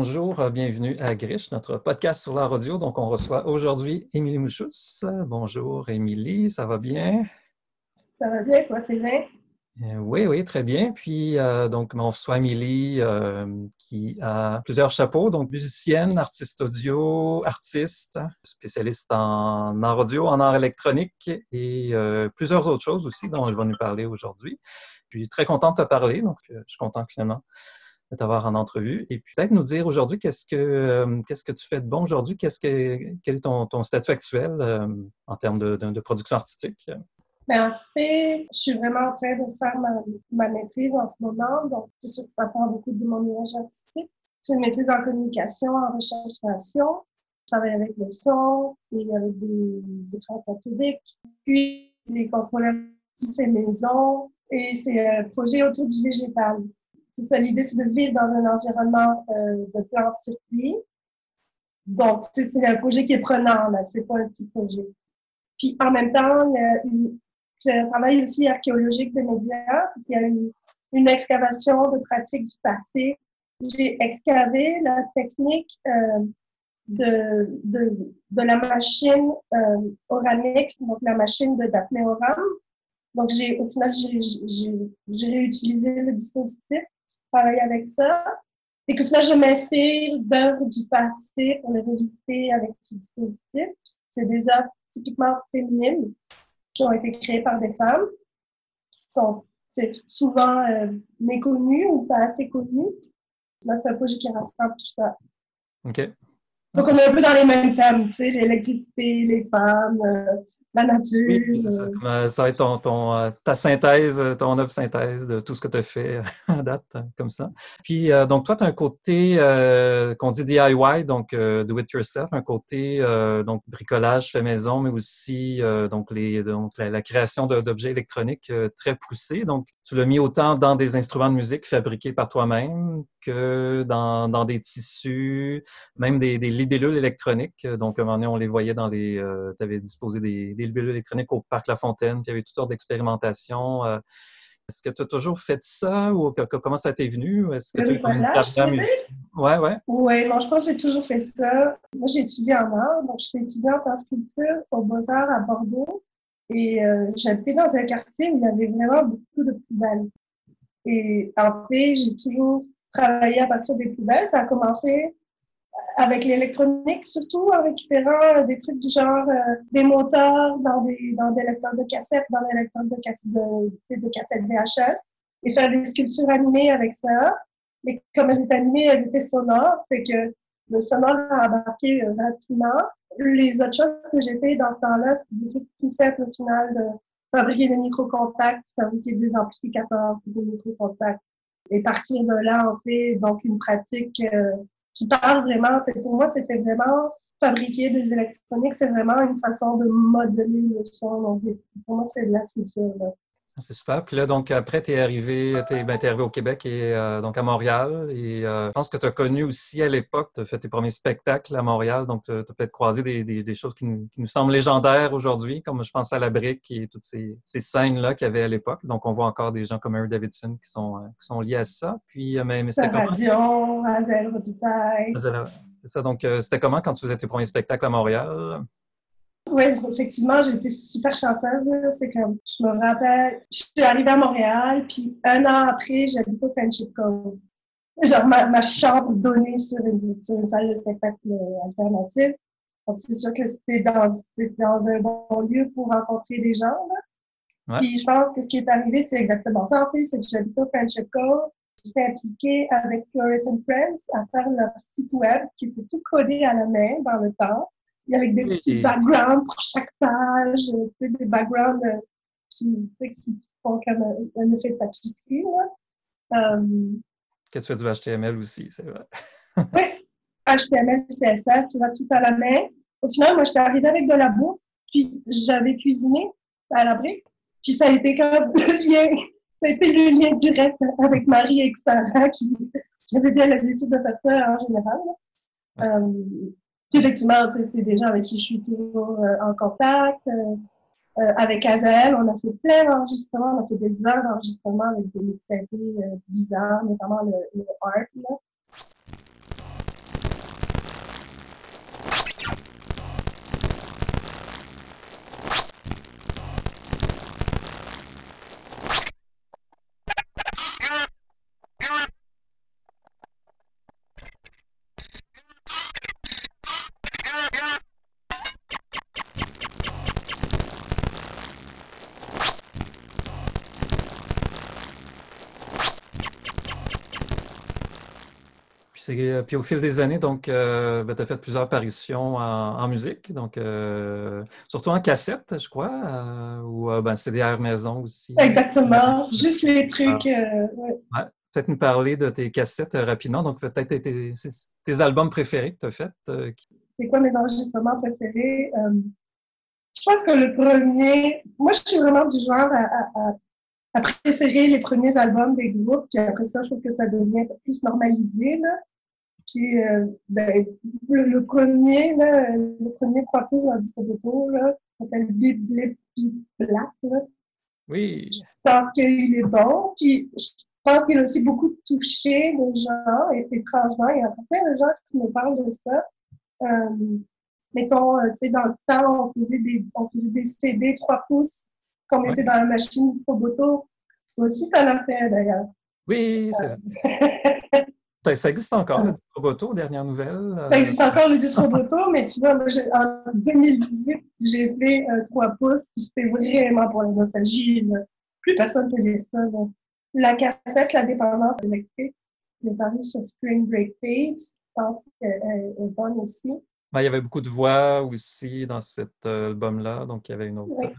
Bonjour, euh, bienvenue à Grish, notre podcast sur l'art audio. Donc, on reçoit aujourd'hui Émilie Mouchous. Bonjour, Émilie, ça va bien? Ça va bien, toi, Sylvain? Euh, oui, oui, très bien. Puis, euh, donc, on reçoit Émilie qui a plusieurs chapeaux, donc musicienne, artiste audio, artiste, spécialiste en art audio, en art électronique et plusieurs autres choses aussi dont elle va nous parler aujourd'hui. Puis, très contente de te parler, donc je suis content finalement de t'avoir en entrevue. Et peut-être nous dire aujourd'hui qu'est-ce que euh, qu'est-ce que tu fais de bon aujourd'hui, qu'est-ce que quel est ton, ton statut actuel euh, en termes de, de, production artistique? Bien, en fait, je suis vraiment en train de faire ma, ma maîtrise en ce moment, donc c'est sûr que ça prend beaucoup de mon image artistique. C'est une maîtrise en communication, en recherche-création. Je travaille avec le son et avec des écrans cathodiques, puis les contrôleurs qui fait maison, et c'est un projet autour du végétal c'est ça, l'idée, c'est de vivre dans un environnement euh, de plantes circuit. Donc, c'est un projet qui est prenant, là, c'est pas un petit projet. Puis, en même temps, j'ai un travail aussi archéologique de médias, il y a une, excavation de pratiques du passé. J'ai excavé la technique euh, de, de, de, la machine euh, oranique, donc la machine de Daphné Oram. Donc, au final, j'ai réutilisé le dispositif travailler avec ça. Et que finalement, je m'inspire d'œuvres du passé pour les revisiter avec ce dispositif. C'est des œuvres typiquement féminines qui ont été créées par des femmes, qui sont souvent euh, méconnues ou pas assez connues. Là, c'est un projet qui rassemble tout ça. OK. Donc, on est un peu dans les mêmes thèmes, tu sais, l'électricité, les femmes, euh, la nature. Oui, ça. Euh. Euh, ça va être ton, ta synthèse, ton œuvre synthèse de tout ce que tu as fait à date, comme ça. Puis, donc, toi, tu as un côté qu'on dit DIY, donc do it yourself, un côté donc bricolage fait maison, mais aussi donc, les, donc la, création d'objets électroniques très poussés. Donc, tu l'as mis autant dans des instruments de musique fabriqués par toi-même que dans, dans, des tissus, même des, des libellules électroniques. Donc, à un moment donné, on les voyait dans les. Euh, tu avais disposé des, des, libellules électroniques au Parc La Fontaine, puis il y avait toutes sortes d'expérimentations. Euh. Est-ce que tu as toujours fait ça ou comment ça t'est venu? Est-ce que tu as eu Ouais, ouais. Oui, non, je pense que j'ai toujours fait ça. Moi, j'ai étudié en art, donc je suis étudiante en sculpture au Beaux-Arts à Bordeaux. Et euh, j'habitais dans un quartier où il y avait vraiment beaucoup de poubelles. Et en fait, j'ai toujours travaillé à partir des poubelles. Ça a commencé avec l'électronique, surtout en récupérant des trucs du genre euh, des moteurs dans des, dans des lecteurs de cassettes, dans des lecteurs de, cassettes de, de cassettes VHS, et faire des sculptures animées avec ça. Mais comme elles étaient animées, elles étaient sonores, fait que le sonore a embarqué euh, rapidement les autres choses que j'ai fait dans ce temps-là, c'est des trucs tout simples au final, de fabriquer des micro-contacts, fabriquer des amplificateurs, des micro-contacts. Et partir de là, on fait donc une pratique euh, qui parle vraiment, pour moi, c'était vraiment fabriquer des électroniques, c'est vraiment une façon de modeler le son. Donc, pour moi, c'est de la sculpture. Ah, c'est super. Puis là, donc, après, tu es arrivé, es, ben, arrivé au Québec et euh, donc à Montréal. Et euh, je pense que tu as connu aussi à l'époque, tu as fait tes premiers spectacles à Montréal. Donc, tu as, peut-être croisé des, des, choses qui nous, qui nous, semblent légendaires aujourd'hui, comme je pense à La Brique et toutes ces, ces scènes-là qu'il y avait à l'époque. Donc, on voit encore des gens comme Harry Davidson qui sont, euh, qui sont liés à ça. Puis, mais, mais c'était comment? C'est ça. Donc, c'était comment quand tu faisais tes premiers spectacles à Montréal? Oui, effectivement, j'ai été super chanceuse. C'est comme, je me rappelle, je suis arrivée à Montréal, puis un an après, j'habitais au Friendship Cove. Genre, ma, chambre donnée sur une, sur une salle de spectacle alternative. Donc, c'est sûr que c'était dans, dans un bon lieu pour rencontrer des gens. Là. Puis, je pense que ce qui est arrivé, c'est exactement ça. En fait, c'est que j'habitais au Friendship Cove. J'étais impliquée avec Flores and Friends à faire leur site web qui était tout codé à la main dans le temps avec des petits backgrounds pour chaque page, des backgrounds euh, qui, qui font comme un, effet de tapisserie. Euh, que tu fais du HTML aussi, c'est vrai. oui, HTML, CSS, ça va tout à la main. Au final, moi, j'étais arrivée avec de la bouffe, puis j'avais cuisiné à la brique, puis ça a été comme le lien, ça a été le lien direct avec Marie et Sarah, qui, avait bien l'habitude de faire ça en général. Euh, effectivement, c'est des gens avec qui je suis toujours euh, en contact. Euh, euh, avec Azael, on a fait plein d'enregistrements, on a fait des heures d'enregistrement avec des séries bizarres, notamment le, le. Là. C'est, puis au fil des années, donc, ben, tu as fait plusieurs apparitions en, musique, donc surtout en cassette, je crois, ou ben, CDR maison aussi. Exactement, juste les trucs. Ouais. Peut-être nous parler de tes cassettes rapidement, donc peut-être tes, tes, albums préférés que tu as faits. C'est quoi mes enregistrements préférés? je pense que le premier, moi je suis vraiment du genre à à préférer les premiers albums des groupes, puis après ça, je trouve que ça devient plus normalisé. Là. Puis euh, ben, le, premier, là, le premier trois pouces dans le là, s'appelle Blip Blip Black. Là. Oui. Je pense qu'il est bon. Puis je pense qu'il a aussi beaucoup touché les gens, et étrangement. Il y a plein de gens qui me parlent de ça. Euh, mettons, euh, tu sais, dans le temps, on faisait des, on faisait des CD 3 pouces quand on était dans la machine Discoboto. Toi aussi, en as fait d'ailleurs. Oui, c'est ça, existe encore, le Discoboto, dernière nouvelle? Ça existe encore, le Discoboto, mais tu vois, en 2018, j'ai fait euh, 3 pouces, puis c'était vraiment pour la nostalgie. Plus personne ne peut dire ça. La cassette, La dépendance électrique, est parue sur Spring Break Tapes. Je pense qu'elle est bonne aussi. Ben, il y avait beaucoup de voix aussi dans cet album-là, donc il y avait une autre,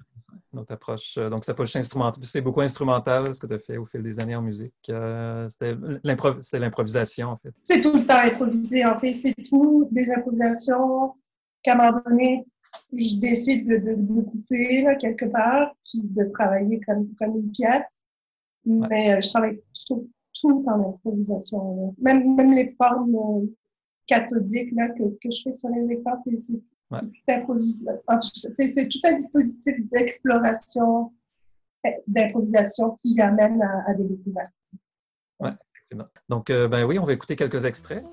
une autre approche. Euh, donc, c'est beaucoup instrumental, ce que tu as fait au fil des années en musique. Euh, c'était l'improvisation, en fait. C'est tout le temps improvisé, en fait. C'est tout des improvisations qu'à un moment donné, je décide de, de, couper là, quelque part, puis de travailler comme, comme une pièce. Mais euh, je travaille tout, tout en improvisation. Même, même les formes cathodiques là, que, que je fais sur les écrans, c'est c'est tout un dispositif d'exploration, d'improvisation qui amène à, des découvertes. Donc, euh, ben oui, on va écouter quelques extraits.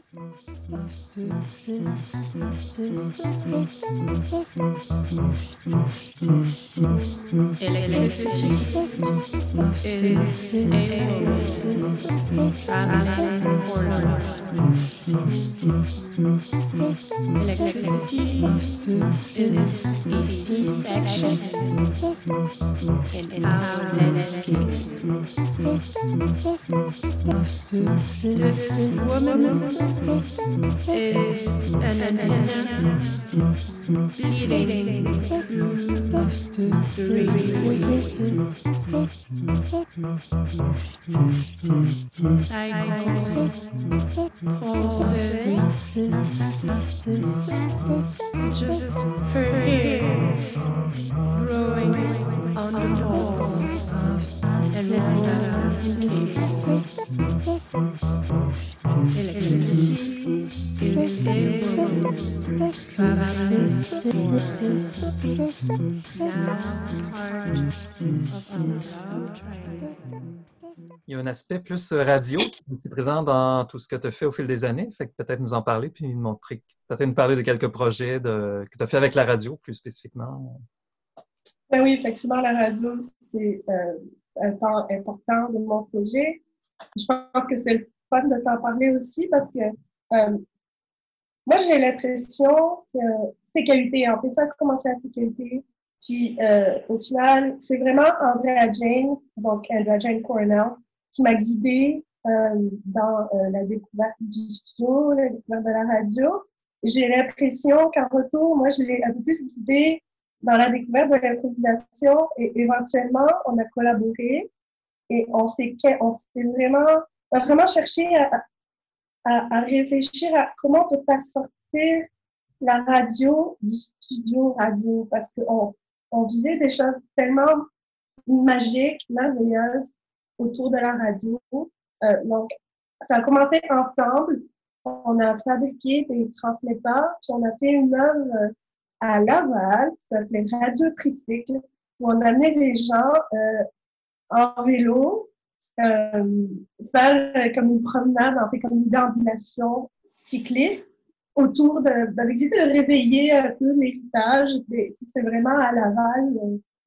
This woman is an antenna bleeding through the radio. Cycles pulses. Just her hair growing on the walls and rolled up in cables. Electricity is a woman traveling for now part of our love train. Il y a un aspect plus euh, radio qui est aussi présent dans tout ce que tu as fait au fil des années. Fait que peut-être nous en parler, puis nous montrer, peut-être nous parler de quelques projets que tu as fait avec la radio, plus spécifiquement. Ben oui, effectivement, la radio, c'est euh, un part important de mon projet. Je pense que c'est le fun de t'en parler aussi parce que euh, moi, j'ai l'impression que sécurité, en fait, ça a commencé à sécurité. Puis, au final, c'est vraiment Andrea Jane, donc Andrea Jane Cornell, qui m'a guidée euh, dans euh, la découverte du studio, la découverte de la radio. J'ai l'impression qu'en retour, moi, je l'ai un peu plus guidée dans la découverte de l'improvisation et éventuellement, on a collaboré et on s'est, vraiment, vraiment cherché à, à, à, réfléchir à comment on peut faire sortir la radio du studio radio parce qu'on on disait des choses tellement magiques, merveilleuses autour de la radio. Euh, donc, ça a commencé ensemble. On a fabriqué des transmetteurs, puis on a fait une œuvre à Laval qui s'appelait Radio Tricycle, où on amenait les gens euh, en vélo euh, faire comme une promenade, en fait, comme une déambulation cycliste autour de, de réveiller un peu l'héritage. C'est vraiment à Laval,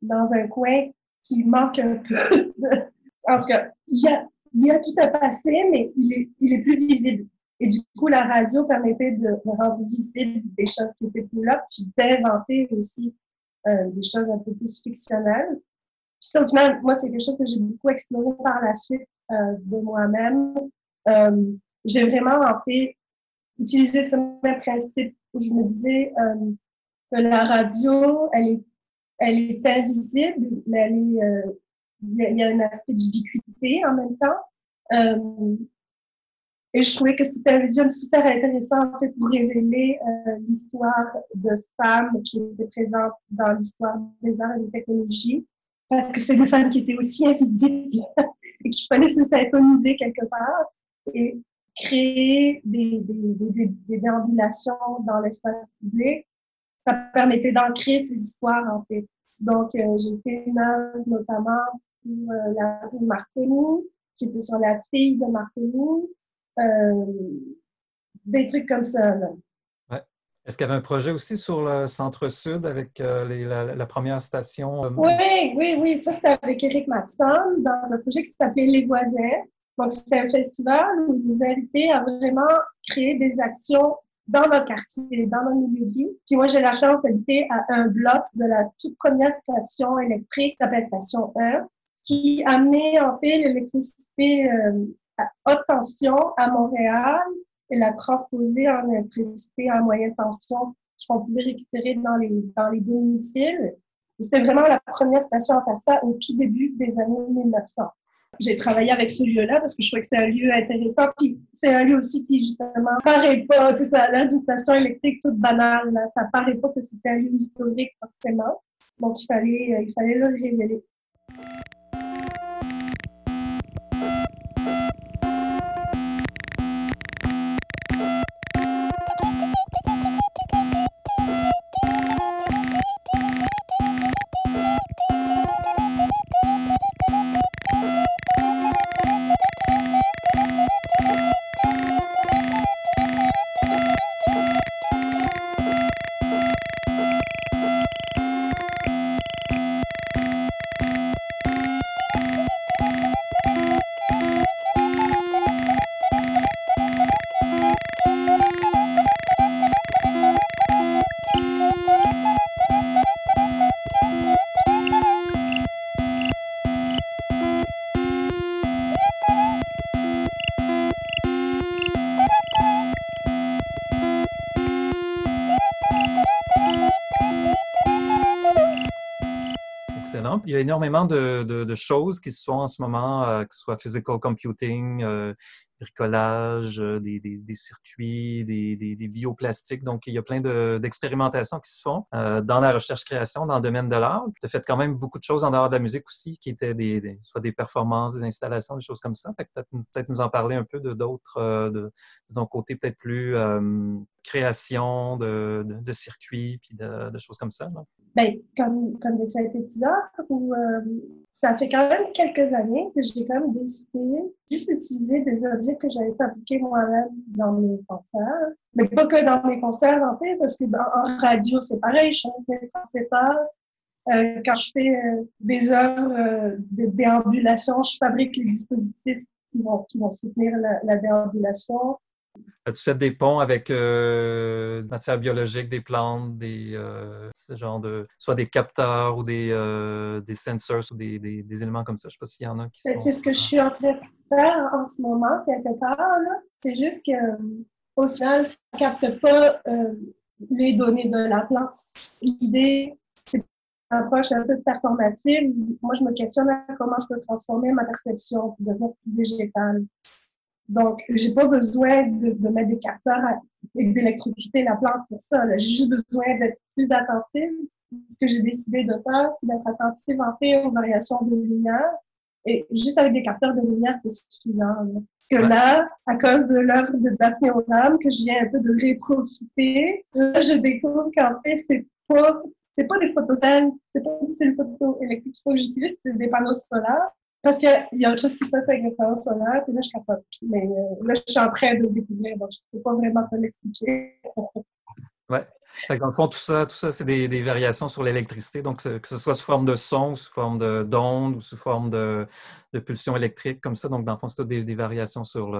dans un coin qui manque un peu en tout cas, il y a, y a tout à passer, mais il est, il est plus visible. Et du coup, la radio permettait de, rendre visible des choses qui étaient plus là, puis d'inventer aussi euh, des choses un peu plus fictionnelles. Ça, au final, moi, c'est quelque chose que j'ai beaucoup exploré par la suite euh, de moi-même. Euh, j'ai vraiment, en fait, utilisé ce même principe où je me disais euh, que la radio, elle est, elle est invisible, mais elle est, euh, il y, a un aspect d'ubiquité en même temps. Euh, et je trouvais que c'était un médium super intéressant en fait, pour révéler euh, l'histoire de femmes qui étaient présentes dans l'histoire des arts et des technologies, parce que c'est des femmes qui étaient aussi invisibles et qu'il fallait se syntoniser quelque part et créer des, des, des, des déambulations dans l'espace public. Ça permettait d'ancrer ces histoires en fait. Donc, euh, j'ai fait une œuvre notamment pour euh, la rue Marconi, qui était sur la fille de Marconi, euh, des trucs comme ça. Ouais. Est-ce qu'il y avait un projet aussi sur le centre-sud avec euh, la, première station? Euh, oui, oui, oui. Ça, c'était avec Eric Matson dans un projet qui s'appelait Les Voisins. Donc, c'était un festival où il nous invitait à vraiment créer des actions dans notre quartier, dans notre milieu de vie. Puis moi, j'ai la chance d'habiter à un bloc de la toute première station électrique, qui s'appelle Station 1, qui amenait en fait l'électricité à haute tension à Montréal et la transposer en électricité à moyenne tension qu'on pouvait récupérer dans les, dans les domiciles. C'était vraiment la première station à faire ça au tout début des années 1900. J'ai travaillé avec ce lieu-là parce que je trouvais que c'est un lieu intéressant. Puis c'est un lieu aussi qui, justement, paraît pas, c'est ça, là, une station électrique toute banale. Là. Ça paraît pas que c'était un lieu historique, forcément. Donc, il fallait, euh, il fallait le révéler. Énormément de, choses qui se font en ce moment, euh, que ce soit physical computing, euh, bricolage, euh, des, circuits, des, bioplastiques. Donc, il y a plein d'expérimentations qui se font dans la recherche-création, dans le domaine de l'art. Tu as fait quand même beaucoup de choses en dehors de la musique aussi, qui étaient des, soit des performances, des installations, des choses comme ça. peut-être nous en parler un peu de d'autres, de, de, ton côté peut-être plus création de, circuits, puis de, choses comme ça. Ben, comme, comme des synthétiseurs, euh, ça fait quand même quelques années que j'ai quand même décidé juste d'utiliser des objets que j'avais fabriqués moi-même dans mes concerts. Mais pas que dans mes concerts, en fait, parce que dans, en radio, c'est pareil, je suis un transmetteur. Euh, quand je fais euh, des œuvres euh, de déambulation, je fabrique les dispositifs qui vont, qui vont soutenir la, la déambulation. As-tu fait des ponts avec euh, matière biologique, des plantes, des euh, genre de soit des capteurs ou des, euh, des sensors ou des, des, éléments comme ça? Je ne sais pas s'il y en a qui ben, C'est ce que je suis en train de faire en ce moment, quelque part. C'est juste que au final, ça ne capte pas les données de la plante. L'idée, c'est une approche un peu performative. Moi, je me questionne à comment je peux transformer ma perception pour devenir plus végétale. Donc, j'ai pas besoin de, de, mettre des capteurs et d'électrocuter la plante pour ça. J'ai juste besoin d'être plus attentive. Ce que j'ai décidé de faire, c'est d'être attentive en fait aux variations de lumière. Et juste avec des capteurs de lumière, c'est suffisant. Parce que là, à cause de l'œuvre de Daphné Oram, que je viens un peu de réprofiter, là, je découvre qu'en fait, c'est pas, c'est pas des photocènes, c'est pas des photos électriques qu'il faut que j'utilise, c'est des panneaux solaires. Parce qu'il y a autre chose qui se passe avec les panneaux solaires, puis là, je capote. Mais euh, là, je suis en train de le découvrir, donc je ne peux pas vraiment te l'expliquer. ouais. Dans le fond, tout ça, tout ça c'est des, des, variations sur l'électricité. Donc, que ce soit sous forme de son, sous forme d'onde ou sous forme de, de pulsion électrique, comme ça. Donc, dans le fond, c'est des, des, variations sur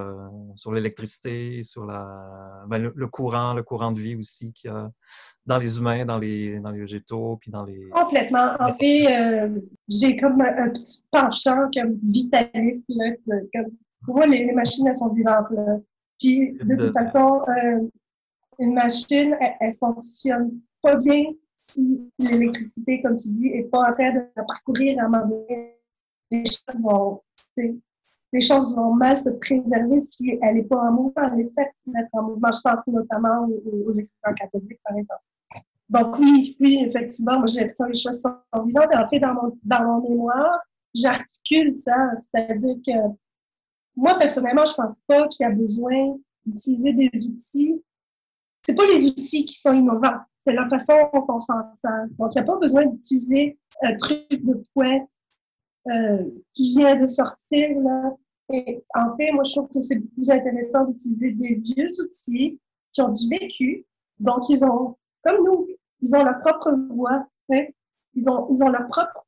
l'électricité, sur, sur la, ben, le, courant, le courant de vie aussi qu'il y a dans les humains, dans les, dans les végétaux, puis dans les... Complètement. En fait, euh, j'ai comme un, petit penchant comme vitaliste. Là, comme, pour moi, les, machines, elles sont vivantes. Là. Puis, de toute façon, euh, une machine, elle, elle, fonctionne pas bien si l'électricité, comme tu dis, est pas en train de parcourir à un moment donné. Les choses vont, les choses vont mal se préserver si elle n'est pas en mouvement. Elle est faite être en mouvement. Je pense notamment aux, aux écrivains catholiques, par exemple. Donc oui, oui, effectivement, moi j'ai l'impression que les choses sont vivantes. En fait, dans mon, dans mon mémoire, j'articule ça. C'est-à-dire que moi, personnellement, je pense pas qu'il y a besoin d'utiliser des outils. C'est pas les outils qui sont innovants, c'est la façon dont on s'en sert. Donc, il n'y a pas besoin d'utiliser un truc de poète euh, qui vient de sortir, là. Et en fait, moi, je trouve que c'est plus intéressant d'utiliser des vieux outils qui ont du vécu. Donc, ils ont, comme nous, ils ont leur propre voix. Hein? Ils, ont, ils ont leur propre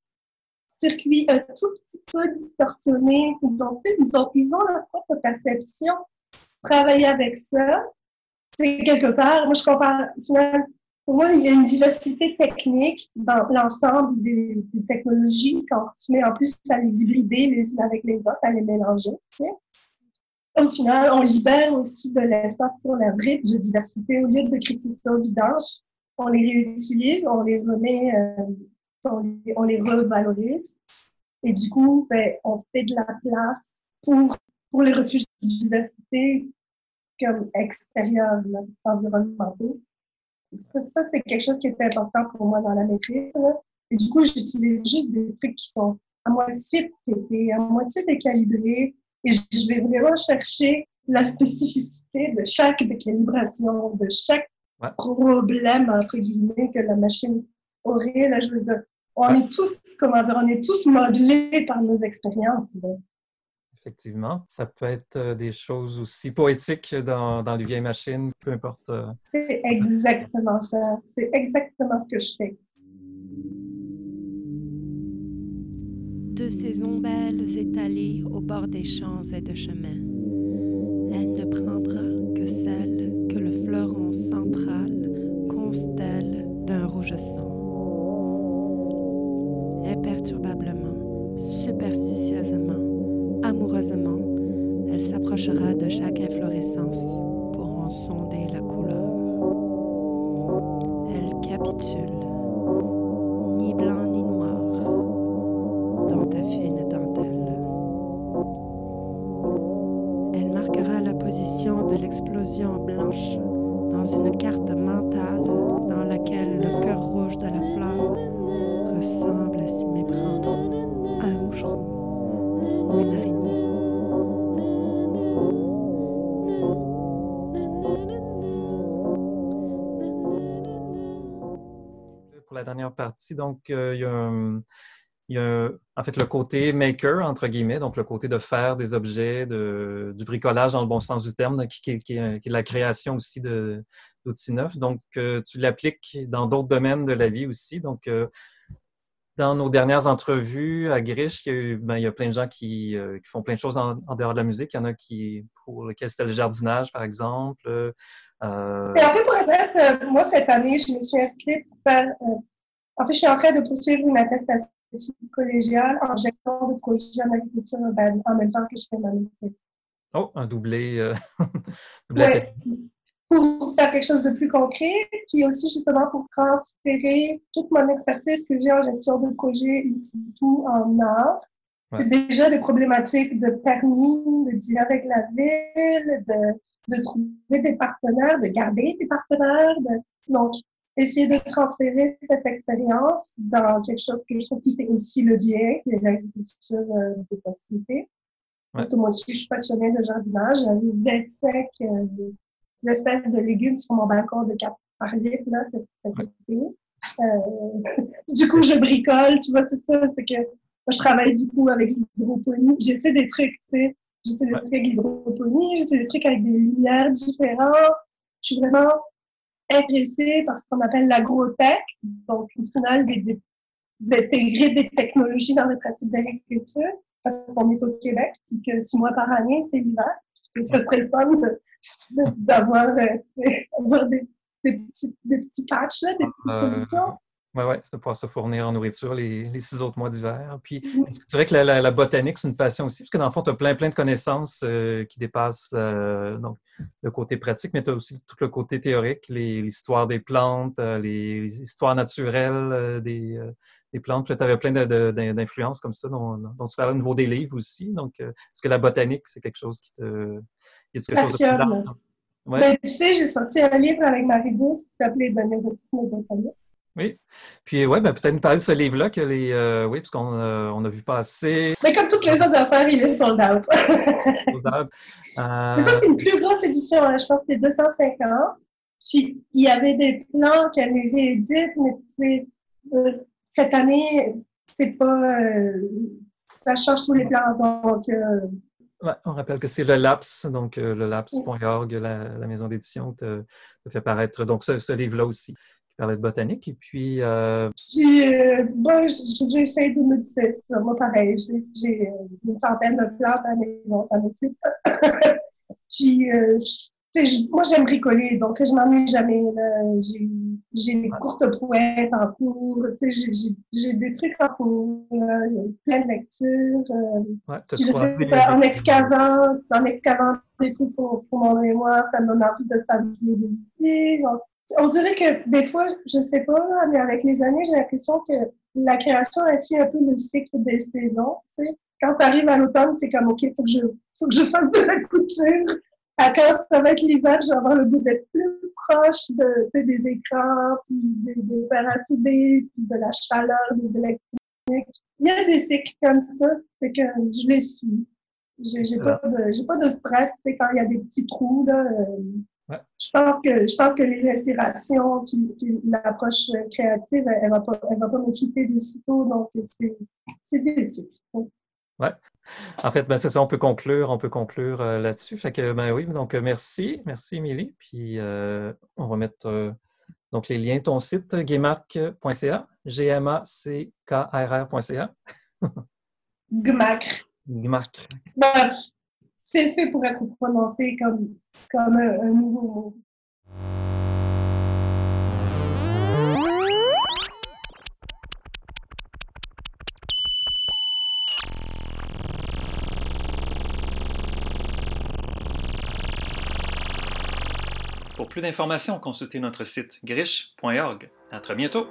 circuit un tout petit peu distorsionné. Ils ont, ils ont, ils ont leur propre perception. Travailler avec ça, quelque part, moi je compare, pour moi, il y a une diversité technique dans l'ensemble des, technologies quand tu mets en plus à les hybrider les unes avec les autres, à les mélanger. Au final, on libère aussi de l'espace pour la vraie biodiversité. Au lieu de créer ça au on les réutilise, on les remet euh, on les, revalorise. Et du coup, ben, on fait de la place pour, pour les refuges de biodiversité comme extérieurs, environnementaux. Ça, ça c'est quelque chose qui est important pour moi dans la maîtrise. Et du coup, j'utilise juste des trucs qui sont à moitié pétés, à moitié décalibrés. Et je vais vraiment chercher la spécificité de chaque décalibration, de chaque problème, entre guillemets, que la machine aurait. Là, je veux dire, on est tous, comment dire, on est tous modelés par nos expériences. Effectivement. Ça peut être euh, des choses aussi poétiques dans, dans les vieilles machines, peu importe. Euh. C'est exactement ça. C'est exactement ce que je fais. Deux saisons belles étalées au bord des champs et de chemins. Elle ne prendra que celle que le fleuron central constelle d'un rouge sang imperturbablement, superstitieusement, amoureusement, elle s'approchera de chaque inflorescence pour en sonder la couleur. Elle capitule, ni blanc ni noir, dans ta fine dentelle. Elle marquera la position de l'explosion blanche dans une carte mentale dans laquelle le cœur rouge de la fleur ressemble à s'y méprendre à un moucheron Pour la dernière partie, donc, euh, il y a un y a en fait le côté maker, entre guillemets, donc le côté de faire des objets, du bricolage dans le bon sens du terme, qui, est la création aussi d'outils neufs. Donc, euh, tu l'appliques dans d'autres domaines de la vie aussi. Euh, dans nos dernières entrevues à Grish, il y a, ben, il y a plein de gens qui, euh, qui, font plein de choses en, dehors de la musique. Il y en a qui, pour lesquels c'était le jardinage, par exemple. Euh... en fait, pour être moi, cette année, je me suis inscrite pour faire. en fait, je suis en train de poursuivre une attestation collégiale en gestion de projets en agriculture urbaine en même temps que je fais ma maîtrise. Oh, un doublé. Euh... ouais, pour faire quelque chose de plus concret, puis aussi justement pour transférer toute mon expertise que j'ai en gestion de projet ici tout en art. Ouais. C'est déjà des problématiques de permis, de dealer avec la ville, de, de trouver des partenaires, de garder des partenaires. De... Donc, essayer de transférer cette expérience dans quelque chose que je trouve qui fait aussi le bien, qui est l'agriculture euh, de proximité. Parce que moi aussi, je suis passionnée de jardinage. J'avais des secs, euh, d'espèces de légumes sur mon balcon de 4 par 8, là, cet été. Euh, du coup, je bricole, tu vois, c'est ça, c'est que moi, je travaille du coup avec l'hydroponie. J'essaie des trucs, tu sais. J'essaie des trucs avec l'hydroponie, j'essaie des trucs avec des lumières différentes. Je suis vraiment intéressée par ce qu'on appelle l'agrotech, donc au final d'intégrer des technologies dans les pratiques d'agriculture, parce qu'on est au Québec, et que six mois par année, c'est l'hiver. Et ce serait le fun d'avoir euh, des, des, petits, des petits patchs, là, des petites euh, solutions. Oui, oui, c'est de pouvoir se fournir en nourriture les, les six autres mois d'hiver. Puis, est-ce que tu dirais que la, botanique, c'est une passion aussi? Parce que dans le fond, tu as plein, plein de connaissances euh, qui dépassent euh, donc, le côté pratique, mais tu as aussi tout le côté théorique, l'histoire des plantes, euh, les, histoires naturelles des, des, plantes. Puis tu avais plein d'influences comme ça dont, dont, tu parlais au niveau des livres aussi. Donc, est-ce que la botanique, c'est quelque chose qui te... Y a quelque chose de Ouais. Ben, tu sais, j'ai sorti un livre avec Marie Bousse qui s'appelait Le négotisme botanique. Oui. Puis, ouais, ben, peut-être nous parler de ce livre-là, que les, euh, oui, parce qu'on euh, on a vu passer. Mais comme toutes les autres affaires, il est sold out. sold out. Euh... Mais ça, c'est une plus grosse édition. Hein. Je pense que c'était 250. Puis, il y avait des plans qu'elle avait réédite, mais cette année, c'est pas. ça change tous les plans. Donc. Ouais, on rappelle que c'est le LAPS, donc le laps.org, la, la, maison d'édition, te, te, fait paraître donc ce, ce livre-là aussi parlais de botanique. Et puis. Euh... J'ai, bon, j'essaie de me dire ça. Moi, pareil, j'ai, euh, une centaine de plantes à la maison, ça m'occupe. puis, euh, moi, j'aime bricoler, donc je m'ennuie jamais. J'ai, j'ai des courtes prouettes en cours, j'ai, j'ai des trucs en cours, plein de lectures. Euh, ouais, en excavant, en excavant des trucs pour, pour mon mémoire, ça me donne envie de fabriquer des outils. Donc, on dirait que des fois, je sais pas, mais avec les années, j'ai l'impression que la création, elle suit un peu le cycle des saisons. Tu sais. Quand ça arrive à l'automne, c'est comme, OK, il faut, que je, faut que je fasse de la couture. À quand ça va être l'hiver, je vais avoir le goût d'être plus proche de, tu sais, des écrans, puis des, des à souder, puis de la chaleur, des électroniques. Il y a des cycles comme ça, c'est que je les suis. J'ai, j'ai pas de, j'ai pas de stress, tu sais, quand il y a des petits trous, là. Euh, je pense que je pense que les inspirations puis, l'approche créative, elle, ne va pas elle va pas me quitter des sitôt, donc c'est difficile. Ouais. En fait, ben, c'est ça, on peut conclure, on peut conclure euh, là-dessus. Fait que ben oui, donc euh, merci, merci Émilie. Puis euh, on va mettre donc les liens, ton site gmark.ca, g m a c'est fait pour être prononcé comme comme un, nouveau mot. Pour plus d'informations, consultez notre site griche.org. À très bientôt!